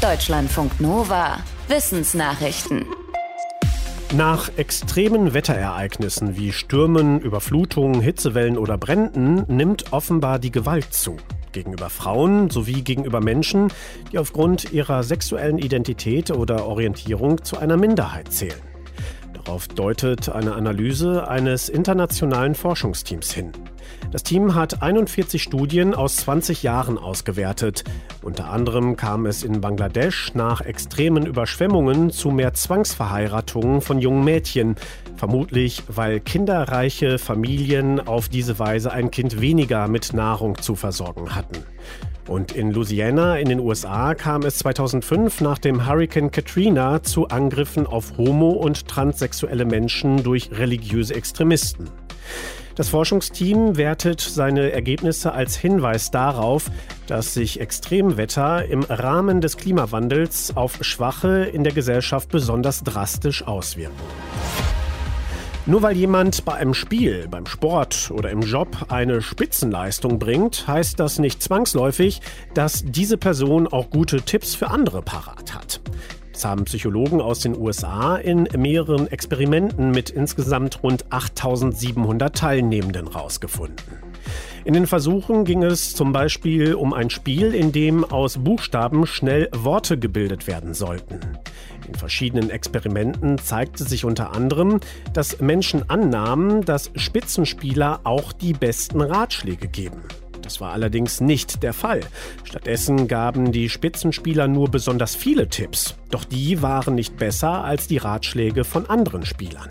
Deutschlandfunk Nova. Wissensnachrichten. Nach extremen Wetterereignissen wie Stürmen, Überflutungen, Hitzewellen oder Bränden nimmt offenbar die Gewalt zu. Gegenüber Frauen sowie gegenüber Menschen, die aufgrund ihrer sexuellen Identität oder Orientierung zu einer Minderheit zählen. Darauf deutet eine Analyse eines internationalen Forschungsteams hin. Das Team hat 41 Studien aus 20 Jahren ausgewertet. Unter anderem kam es in Bangladesch nach extremen Überschwemmungen zu mehr Zwangsverheiratungen von jungen Mädchen. Vermutlich, weil kinderreiche Familien auf diese Weise ein Kind weniger mit Nahrung zu versorgen hatten. Und in Louisiana in den USA kam es 2005 nach dem Hurricane Katrina zu Angriffen auf homo- und transsexuelle Menschen durch religiöse Extremisten. Das Forschungsteam wertet seine Ergebnisse als Hinweis darauf, dass sich Extremwetter im Rahmen des Klimawandels auf Schwache in der Gesellschaft besonders drastisch auswirken. Nur weil jemand bei einem Spiel, beim Sport oder im Job eine Spitzenleistung bringt, heißt das nicht zwangsläufig, dass diese Person auch gute Tipps für andere parat hat. Das haben Psychologen aus den USA in mehreren Experimenten mit insgesamt rund 8700 Teilnehmenden rausgefunden. In den Versuchen ging es zum Beispiel um ein Spiel, in dem aus Buchstaben schnell Worte gebildet werden sollten. In verschiedenen Experimenten zeigte sich unter anderem, dass Menschen annahmen, dass Spitzenspieler auch die besten Ratschläge geben. Das war allerdings nicht der Fall. Stattdessen gaben die Spitzenspieler nur besonders viele Tipps, doch die waren nicht besser als die Ratschläge von anderen Spielern.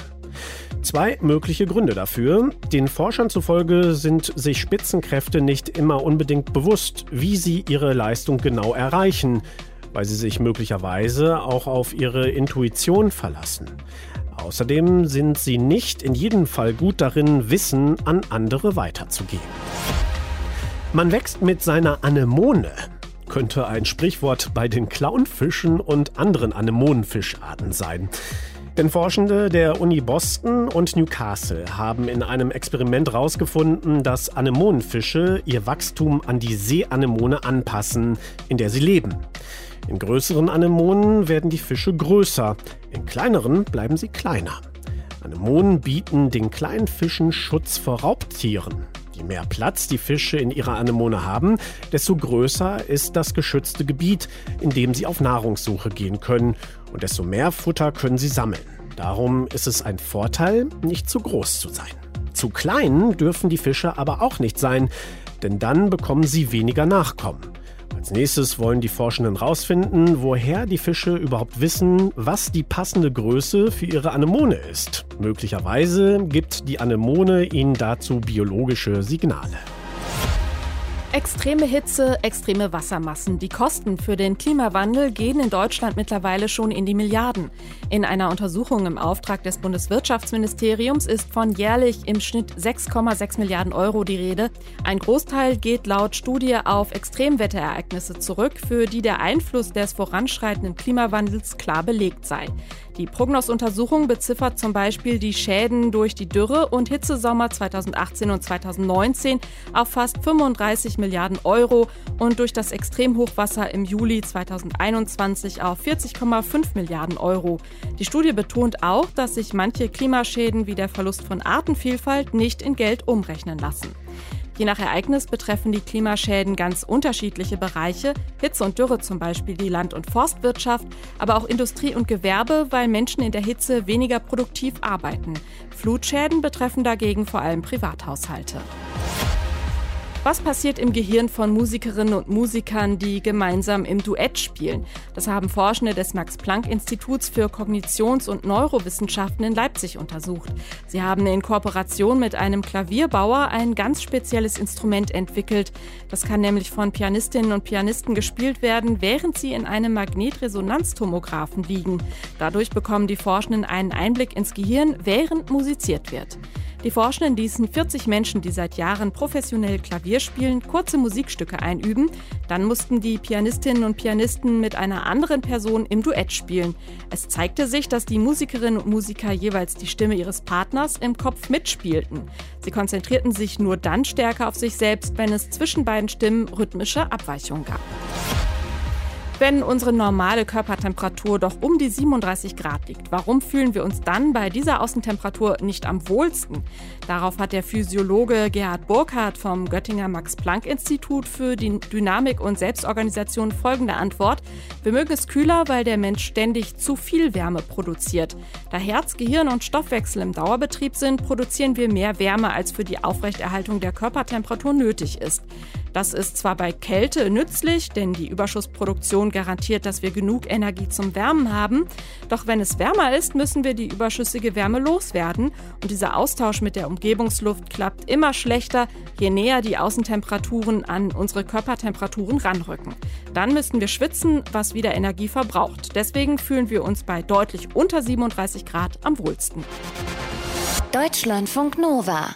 Zwei mögliche Gründe dafür. Den Forschern zufolge sind sich Spitzenkräfte nicht immer unbedingt bewusst, wie sie ihre Leistung genau erreichen, weil sie sich möglicherweise auch auf ihre Intuition verlassen. Außerdem sind sie nicht in jedem Fall gut darin, Wissen an andere weiterzugeben. Man wächst mit seiner Anemone, könnte ein Sprichwort bei den Clownfischen und anderen Anemonenfischarten sein. Denn Forschende der Uni Boston und Newcastle haben in einem Experiment herausgefunden, dass Anemonenfische ihr Wachstum an die Seeanemone anpassen, in der sie leben. In größeren Anemonen werden die Fische größer, in kleineren bleiben sie kleiner. Anemonen bieten den kleinen Fischen Schutz vor Raubtieren. Je mehr Platz die Fische in ihrer Anemone haben, desto größer ist das geschützte Gebiet, in dem sie auf Nahrungssuche gehen können und desto mehr Futter können sie sammeln. Darum ist es ein Vorteil, nicht zu groß zu sein. Zu klein dürfen die Fische aber auch nicht sein, denn dann bekommen sie weniger Nachkommen. Als nächstes wollen die Forschenden herausfinden, woher die Fische überhaupt wissen, was die passende Größe für ihre Anemone ist. Möglicherweise gibt die Anemone ihnen dazu biologische Signale. Extreme Hitze, extreme Wassermassen. Die Kosten für den Klimawandel gehen in Deutschland mittlerweile schon in die Milliarden. In einer Untersuchung im Auftrag des Bundeswirtschaftsministeriums ist von jährlich im Schnitt 6,6 Milliarden Euro die Rede. Ein Großteil geht laut Studie auf Extremwetterereignisse zurück, für die der Einfluss des voranschreitenden Klimawandels klar belegt sei. Die Prognos-Untersuchung beziffert zum Beispiel die Schäden durch die Dürre und Hitzesommer 2018 und 2019 auf fast 35 Milliarden Euro und durch das Extremhochwasser im Juli 2021 auf 40,5 Milliarden Euro. Die Studie betont auch, dass sich manche Klimaschäden wie der Verlust von Artenvielfalt nicht in Geld umrechnen lassen. Je nach Ereignis betreffen die Klimaschäden ganz unterschiedliche Bereiche, Hitze und Dürre zum Beispiel die Land- und Forstwirtschaft, aber auch Industrie und Gewerbe, weil Menschen in der Hitze weniger produktiv arbeiten. Flutschäden betreffen dagegen vor allem Privathaushalte. Was passiert im Gehirn von Musikerinnen und Musikern, die gemeinsam im Duett spielen? Das haben Forschende des Max-Planck-Instituts für Kognitions- und Neurowissenschaften in Leipzig untersucht. Sie haben in Kooperation mit einem Klavierbauer ein ganz spezielles Instrument entwickelt. Das kann nämlich von Pianistinnen und Pianisten gespielt werden, während sie in einem Magnetresonanztomographen liegen. Dadurch bekommen die Forschenden einen Einblick ins Gehirn, während musiziert wird. Die Forschenden ließen 40 Menschen, die seit Jahren professionell Klavier spielen, kurze Musikstücke einüben. Dann mussten die Pianistinnen und Pianisten mit einer anderen Person im Duett spielen. Es zeigte sich, dass die Musikerinnen und Musiker jeweils die Stimme ihres Partners im Kopf mitspielten. Sie konzentrierten sich nur dann stärker auf sich selbst, wenn es zwischen beiden Stimmen rhythmische Abweichungen gab. Wenn unsere normale Körpertemperatur doch um die 37 Grad liegt, warum fühlen wir uns dann bei dieser Außentemperatur nicht am wohlsten? Darauf hat der Physiologe Gerhard Burkhardt vom Göttinger Max-Planck-Institut für die Dynamik und Selbstorganisation folgende Antwort. Wir mögen es kühler, weil der Mensch ständig zu viel Wärme produziert. Da Herz, Gehirn und Stoffwechsel im Dauerbetrieb sind, produzieren wir mehr Wärme, als für die Aufrechterhaltung der Körpertemperatur nötig ist. Das ist zwar bei Kälte nützlich, denn die Überschussproduktion garantiert, dass wir genug Energie zum Wärmen haben. Doch wenn es wärmer ist, müssen wir die überschüssige Wärme loswerden. Und dieser Austausch mit der Umgebungsluft klappt immer schlechter, je näher die Außentemperaturen an unsere Körpertemperaturen ranrücken. Dann müssten wir schwitzen, was wieder Energie verbraucht. Deswegen fühlen wir uns bei deutlich unter 37 Grad am wohlsten. Deutschlandfunk Nova